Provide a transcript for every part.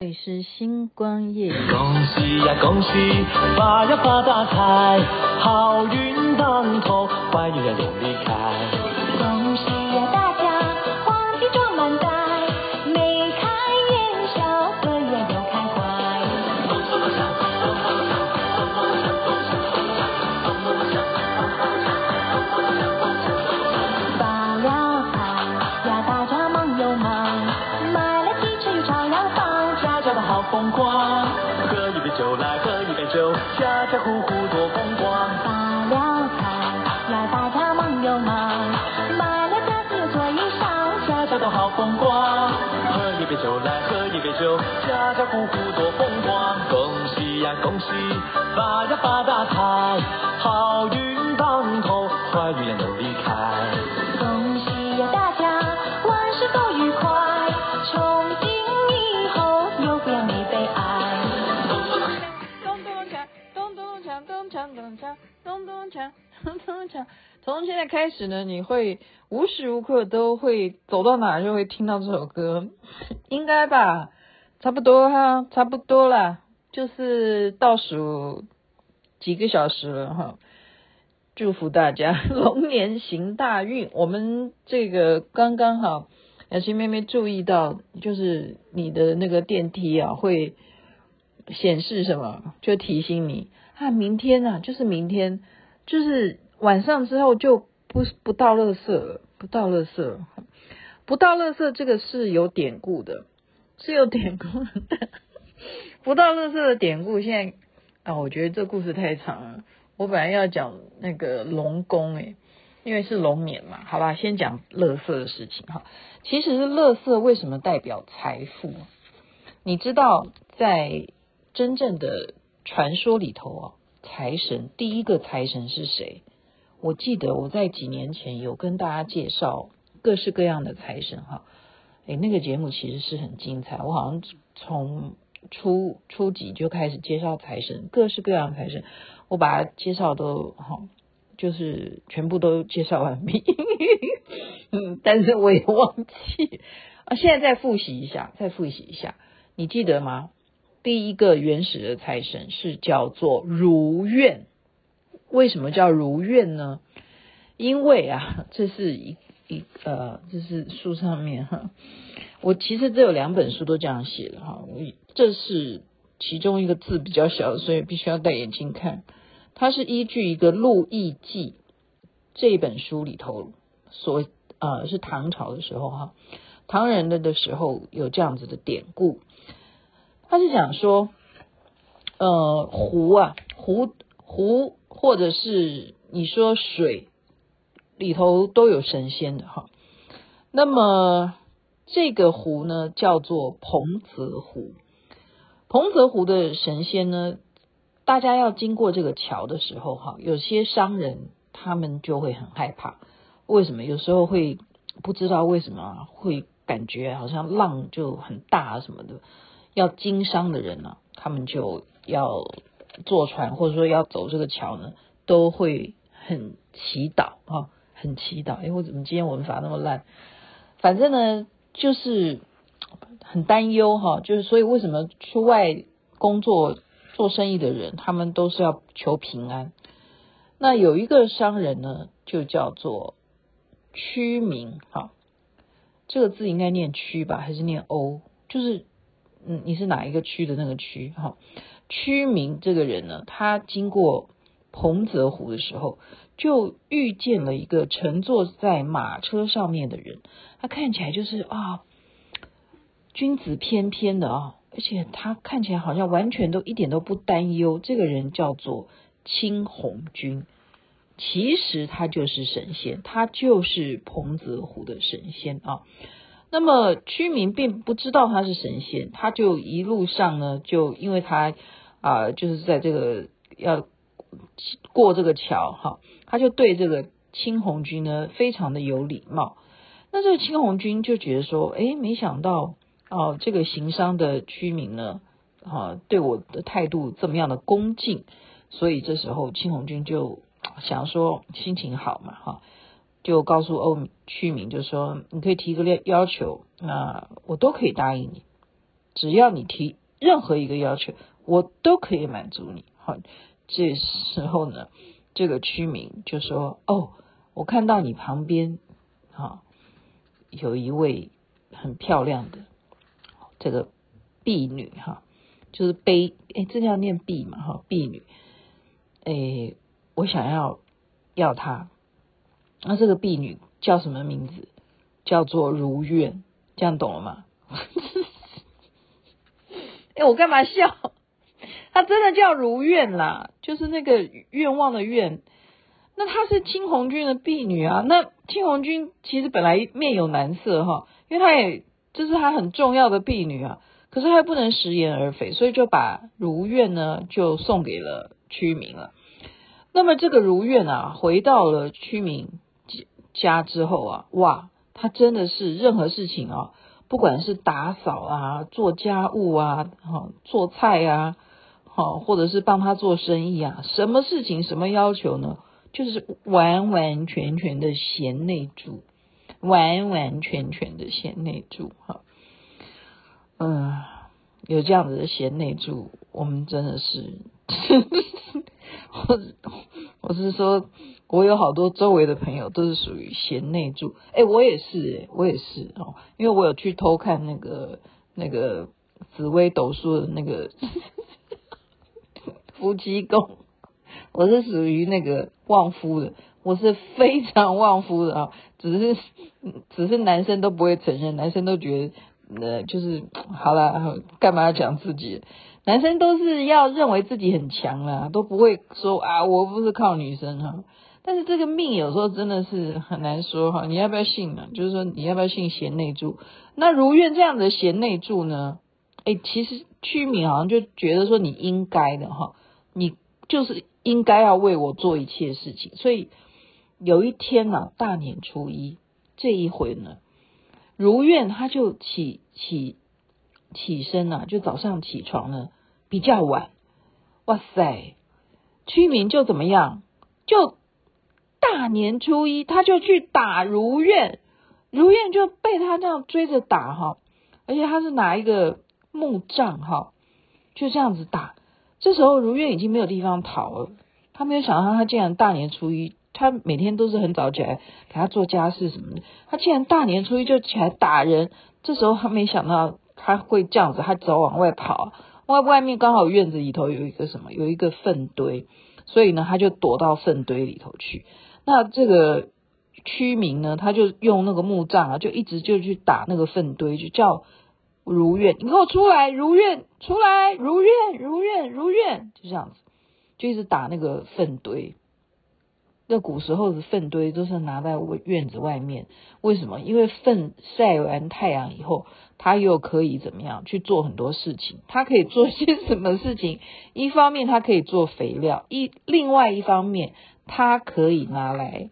这里是星光夜。恭喜呀恭喜，发呀发大财，好运当头，坏运要永离开。喝一杯酒，家家户户多风光。恭喜呀恭喜，发呀发大财，好运当头，坏运都离开。恭喜呀大家，万事都愉快，从今以后又不要你。咚咚锵，咚咚锵。从现在开始呢，你会无时无刻都会走到哪就会听到这首歌，应该吧？差不多哈，差不多啦，就是倒数几个小时了哈。祝福大家 龙年行大运。我们这个刚刚好，雅琪妹妹注意到，就是你的那个电梯啊，会显示什么？就提醒你。啊，明天啊，就是明天，就是晚上之后就不不到垃圾了，不到垃圾了，不到垃圾这个是有典故的，是有典故的。不到垃圾的典故，现在啊，我觉得这故事太长了。我本来要讲那个龙宫诶，因为是龙年嘛，好吧，先讲乐色的事情哈。其实是乐色为什么代表财富？你知道，在真正的。传说里头啊，财神第一个财神是谁？我记得我在几年前有跟大家介绍各式各样的财神哈，诶，那个节目其实是很精彩。我好像从初初几就开始介绍财神，各式各样的财神，我把它介绍都哈，就是全部都介绍完毕。嗯，但是我也忘记啊，现在再复习一下，再复习一下，你记得吗？第一个原始的财神是叫做如愿，为什么叫如愿呢？因为啊，这是一一呃，这是书上面哈，我其实这有两本书都这样写的哈，我这是其中一个字比较小，所以必须要戴眼镜看。它是依据一个《路易记》这本书里头所呃，是唐朝的时候哈，唐人的的时候有这样子的典故。他是讲说，呃，湖啊，湖湖，或者是你说水里头都有神仙的哈。那么这个湖呢，叫做彭泽湖。彭泽湖的神仙呢，大家要经过这个桥的时候哈，有些商人他们就会很害怕。为什么？有时候会不知道为什么会感觉好像浪就很大什么的。要经商的人呢、他们就要坐船，或者说要走这个桥呢，都会很祈祷啊，很祈祷。哎，我怎么今天文法那么烂？反正呢，就是很担忧哈，就是所以为什么出外工作做生意的人，他们都是要求平安。那有一个商人呢，就叫做屈明哈，这个字应该念屈吧，还是念欧？就是。嗯，你是哪一个区的那个区？哈，屈明这个人呢，他经过彭泽湖的时候，就遇见了一个乘坐在马车上面的人。他看起来就是啊，君子翩翩的啊，而且他看起来好像完全都一点都不担忧。这个人叫做青红君，其实他就是神仙，他就是彭泽湖的神仙啊。那么居民并不知道他是神仙，他就一路上呢，就因为他啊、就是在这个要过这个桥哈，他就对这个青红军呢非常的有礼貌。那这个青红军就觉得说，哎，没想到哦，这个行商的居民呢，啊，对我的态度这么样的恭敬，所以这时候青红军就想说，心情好嘛，哈。就告诉欧居民，就说你可以提个要求，那我都可以答应你。只要你提任何一个要求，我都可以满足你。好，这时候呢，这个居民就说：“哦，我看到你旁边，哈，有一位很漂亮的这个婢女，哈，就是婢，哎，这叫念婢嘛，哈，婢女，哎，我想要要她。那这个婢女叫什么名字？叫做如愿，这样懂了吗？哎，我干嘛笑？她真的叫如愿啦，就是那个愿望的愿。那她是青红军的婢女啊。那青红军其实本来面有难色哈，因为她也这是她很重要的婢女啊。可是她不能食言而肥，所以就把如愿呢就送给了屈明了。那么这个如愿啊，回到了屈明家之后啊，哇，她真的是任何事情啊，不管是打扫啊、做家务啊、做菜啊。好，或者是帮他做生意啊，什么事情什么要求呢？就是完完全全的贤内助，完完全全的贤内助。哈，嗯，有这样子的贤内助，我们真的是，我我是说，我有好多周围的朋友都是属于贤内助。哎，我也是，我也是哦，因为我有去偷看那个那个紫微斗数的那个。夫妻宫，我是属于那个旺夫的，我是非常旺夫的啊，只是只是男生都不会承认，男生都觉得呃就是好了，干嘛要讲自己？男生都是要认为自己很强啦，都不会说啊，我不是靠女生哈。但是这个命有时候真的是很难说哈，你要不要信呢？就是说你要不要信贤内助？那如愿这样的贤内助呢？哎，其实屈敏好像就觉得说你应该的哈。就是应该要为我做一切事情，所以有一天呢、啊，大年初一这一回呢，如愿他就起起起身啊，就早上起床呢比较晚，哇塞，屈明就怎么样？就大年初一他就去打如愿，如愿就被他这样追着打哈，而且他是拿一个木杖哈，就这样子打。这时候如愿已经没有地方逃了，他没有想到他竟然大年初一，他每天都是很早起来给他做家事什么的，他竟然大年初一就起来打人。这时候他没想到他会这样子，他只好往外跑，外外面刚好院子里头有一个什么，有一个粪堆，所以呢他就躲到粪堆里头去。那这个屈明呢，他就用那个木杖啊，就一直就去打那个粪堆，就叫。如愿，你给我出来！如愿，出来！如愿，如愿，如愿，就这样子，就一直打那个粪堆。那古时候的粪堆都是拿在院子外面，为什么？因为粪晒完太阳以后，它又可以怎么样去做很多事情？它可以做些什么事情？一方面它可以做肥料，一另外一方面它可以拿来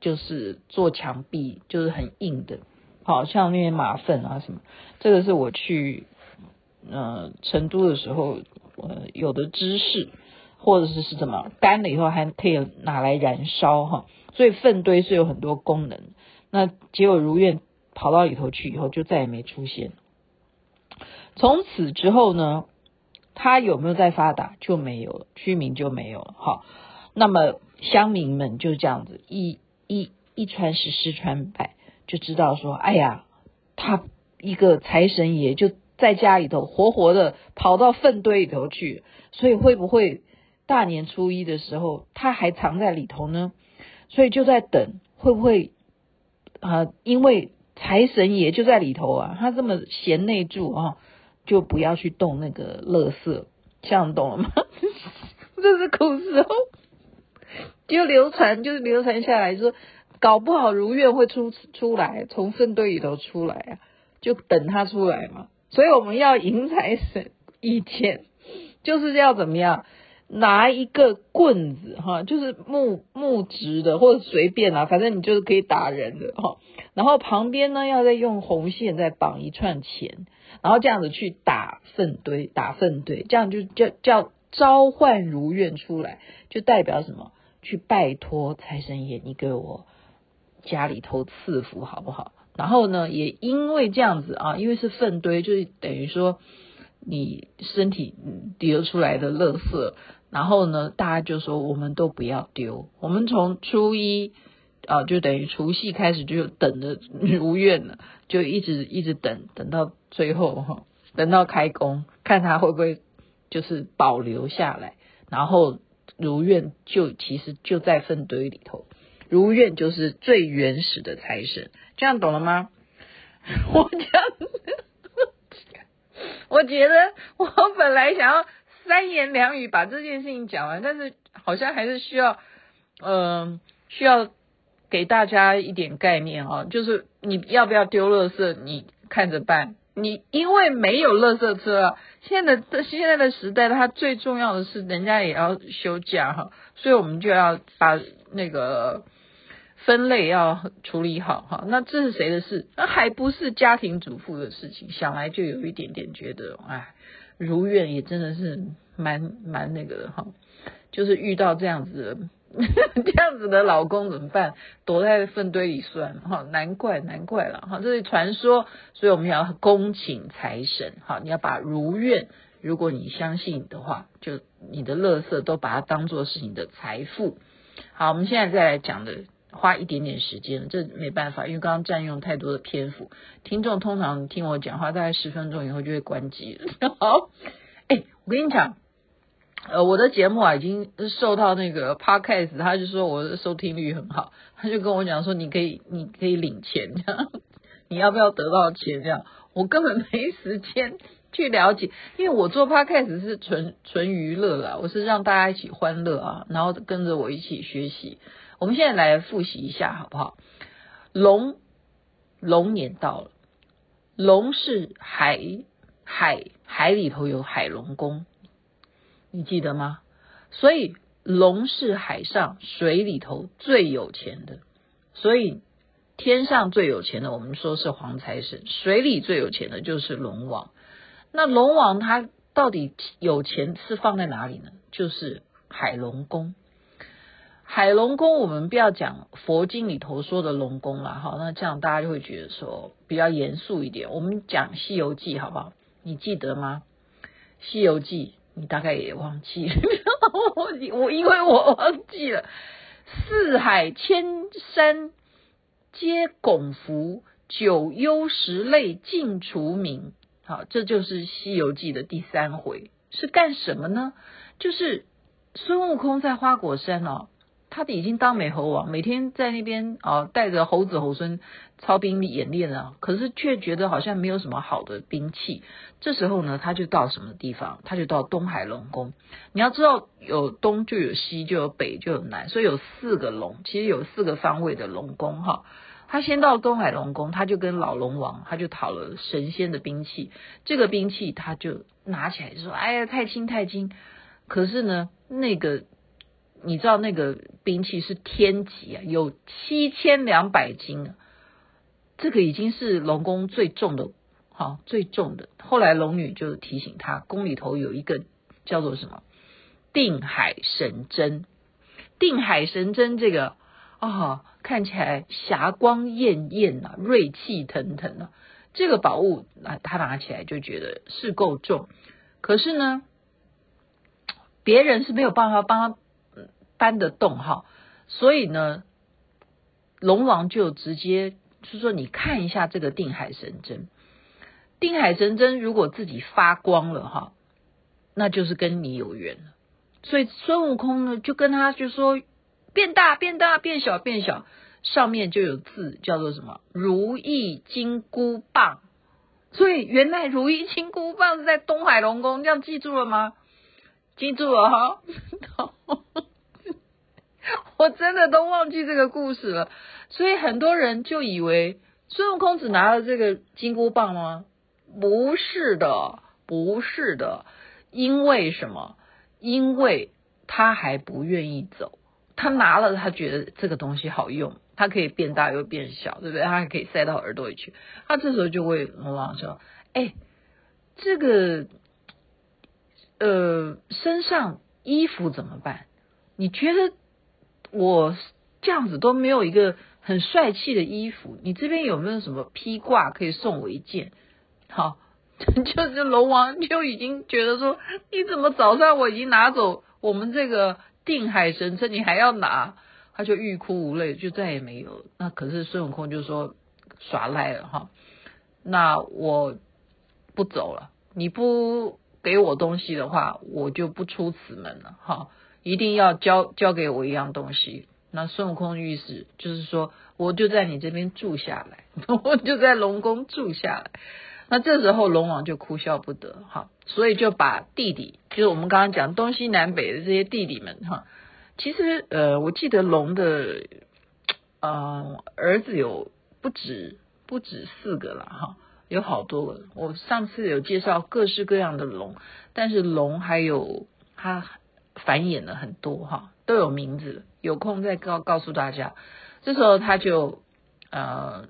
就是做墙壁，就是很硬的。好像那些马粪啊什么，这个是我去呃成都的时候呃有的知识，或者是是怎么干了以后还可以拿来燃烧哈，所以粪堆是有很多功能。那结果如愿跑到里头去以后就再也没出现。从此之后呢，它有没有再发达就没有了，居民就没有了。好，那么乡民们就这样子一一一传十，十传百。就知道说，哎呀，他一个财神爷就在家里头活活的跑到粪堆里头去，所以会不会大年初一的时候他还藏在里头呢？所以就在等，会不会啊？因为财神爷就在里头啊，他这么贤内助啊，就不要去动那个垃圾，这样懂了吗？这是古时候就流传，就是流传下来说。搞不好如愿会出出来，从粪堆里头出来啊，就等他出来嘛。所以我们要迎财神，以前就是要怎么样，拿一个棍子哈，就是木木质的或者随便啊，反正你就是可以打人的哈。然后旁边呢，要再用红线再绑一串钱，然后这样子去打粪堆，打粪堆，这样就叫叫召唤如愿出来，就代表什么？去拜托财神爷，你给我。家里头赐福好不好？然后呢，也因为这样子啊，因为是粪堆，就是等于说你身体丢出来的垃圾，然后呢，大家就说我们都不要丢。我们从初一啊，就等于除夕开始就等着如愿了，就一直一直等，等到最后哈，等到开工，看他会不会就是保留下来。然后如愿就其实就在粪堆里头，如愿就是最原始的财神，这样懂了吗？我讲。我觉得我本来想要三言两语把这件事情讲完，但是好像还是需要，嗯、需要给大家一点概念哦，就是你要不要丢垃圾，你看着办。你因为没有垃圾车，现在的现在的时代，它最重要的是人家也要休假哈，所以我们就要把那个。分类要处理好哈，那这是谁的事？那还不是家庭主妇的事情。想来就有一点点觉得，哎，如愿也真的是蛮蛮那个的哈。就是遇到这样子的 这样子的老公怎么办？躲在粪堆里算哈，难怪难怪了哈，这是传说，所以我们要恭请财神哈。你要把如愿，如果你相信的话，就你的乐色都把它当做是你的财富。好，我们现在再来讲的。花一点点时间，这没办法，因为刚刚占用太多的篇幅。听众通常听我讲话，大概十分钟以后就会关机了。好，哎，我跟你讲，呃，我的节目啊，已经受到那个 Podcast，他就说我的收听率很好，他就跟我讲说，你可以，你可以领钱，这样，你要不要得到钱？这样，我根本没时间去了解，因为我做 Podcast 是纯纯娱乐啦，我是让大家一起欢乐啊，然后跟着我一起学习。我们现在来复习一下，好不好？龙龙年到了，龙是海海海里头有海龙宫，你记得吗？所以龙是海上水里头最有钱的，所以天上最有钱的，我们说是黄财神；水里最有钱的就是龙王。那龙王他到底有钱是放在哪里呢？就是海龙宫。海龙宫，我们不要讲佛经里头说的龙宫了，好，那这样大家就会觉得说比较严肃一点。我们讲《西游记》好不好？你记得吗？《西游记》你大概也忘记了，我我因为我忘记了，四海千山皆拱福，九幽十类尽除名。好，这就是《西游记》的第三回，是干什么呢？就是孙悟空在花果山哦。他已经当美猴王，每天在那边啊带着猴子猴孙操兵演练啊，可是却觉得好像没有什么好的兵器。这时候呢，他就到什么地方？他就到东海龙宫。你要知道，有东就有西，就有北就有南，所以有四个龙，其实有四个方位的龙宫哈。他先到东海龙宫，他就跟老龙王，他就讨了神仙的兵器。这个兵器他就拿起来就说：“哎呀，太轻太轻。”可是呢，那个。你知道那个兵器是天级啊，有七千两百斤啊，这个已经是龙宫最重的，好最重的。后来龙女就提醒他，宫里头有一个叫做什么定海神针，定海神针这个啊、哦，看起来霞光艳艳啊，锐气腾腾啊，这个宝物啊，他拿起来就觉得是够重，可是呢，别人是没有办法帮他。搬得动哈，所以呢，龙王就直接就说：“你看一下这个定海神针，定海神针如果自己发光了哈，那就是跟你有缘。”所以孙悟空呢就跟他就说：“变大，变大，变小，变小。”上面就有字叫做什么“如意金箍棒”。所以原来如意金箍棒是在东海龙宫，这样记住了吗？记住了哈。我真的都忘记这个故事了，所以很多人就以为孙悟空只拿了这个金箍棒吗？不是的，不是的，因为什么？因为他还不愿意走，他拿了，他觉得这个东西好用，它可以变大又变小，对不对？他还可以塞到耳朵里去。他这时候就会龙王说：“哎，这个呃，身上衣服怎么办？你觉得？”我这样子都没有一个很帅气的衣服，你这边有没有什么披挂可以送我一件？好，就是龙王就已经觉得说，你怎么早上我已经拿走我们这个定海神针，你还要拿？他就欲哭无泪，就再也没有。那可是孙悟空就说耍赖了哈，那我不走了，你不给我东西的话，我就不出此门了哈，一定要交交给我一样东西。那孙悟空意思就是说，我就在你这边住下来，我就在龙宫住下来。那这时候龙王就哭笑不得哈，所以就把弟弟，就是我们刚刚讲东西南北的这些弟弟们哈。其实，呃，我记得龙的，呃，儿子有不止不止四个了哈，有好多个。我上次有介绍各式各样的龙，但是龙还有它繁衍了很多哈，都有名字。有空再告告诉大家。这时候他就呃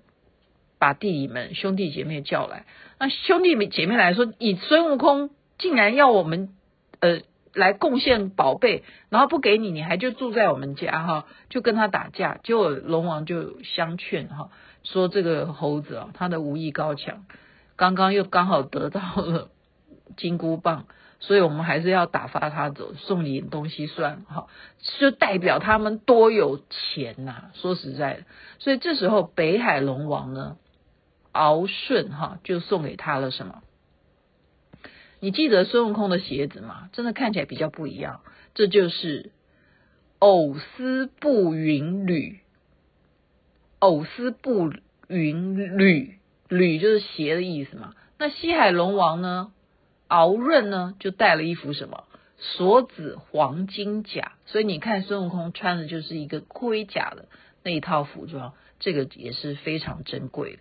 把弟弟们兄弟姐妹叫来，那兄弟姐妹来说，你孙悟空竟然要我们呃。来贡献宝贝，然后不给你，你还就住在我们家哈，就跟他打架。结果龙王就相劝哈，说这个猴子啊，他的武艺高强，刚刚又刚好得到了金箍棒，所以我们还是要打发他走，送你点东西算了哈，就代表他们多有钱呐。说实在的，所以这时候北海龙王呢，敖顺哈就送给他了什么？你记得孙悟空的鞋子吗？真的看起来比较不一样。这就是藕丝布云履，藕丝布云履，履就是鞋的意思嘛。那西海龙王呢？敖润呢？就带了一副什么？锁子黄金甲。所以你看孙悟空穿的就是一个盔甲的那一套服装，这个也是非常珍贵的。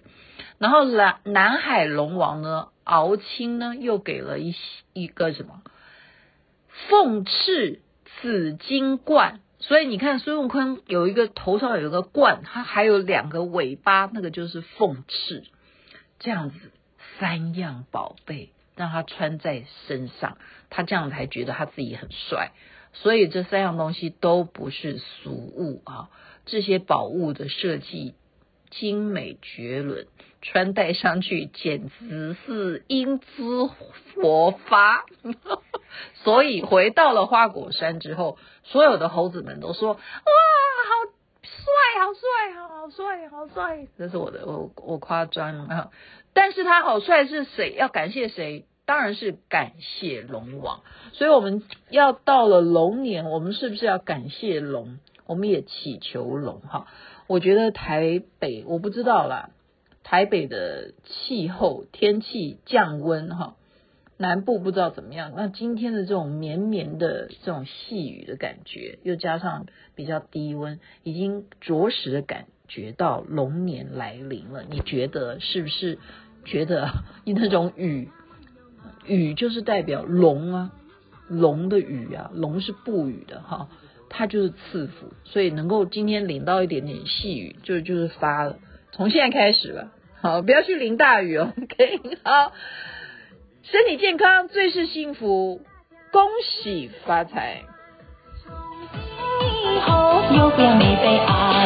然后南南海龙王呢？敖青呢，又给了一一个什么凤翅紫金冠，所以你看孙悟空有一个头上有一个冠，他还有两个尾巴，那个就是凤翅，这样子三样宝贝让他穿在身上，他这样才觉得他自己很帅。所以这三样东西都不是俗物啊，这些宝物的设计。精美绝伦，穿戴上去简直是英姿勃发。所以回到了花果山之后，所有的猴子们都说：“哇，好帅，好帅，好帅，好帅！”这是我的，我我夸张啊。但是他好帅是谁？要感谢谁？当然是感谢龙王。所以我们要到了龙年，我们是不是要感谢龙？我们也祈求龙哈。我觉得台北我不知道啦，台北的气候天气降温哈，南部不知道怎么样。那今天的这种绵绵的这种细雨的感觉，又加上比较低温，已经着实的感觉到龙年来临了。你觉得是不是？觉得你那种雨雨就是代表龙啊，龙的雨啊，龙是不雨的哈。它就是赐福，所以能够今天淋到一点点细雨，就就是发了。从现在开始吧，好，不要去淋大雨哦。OK，好，身体健康最是幸福。恭喜发财。从今以后又变没悲哀。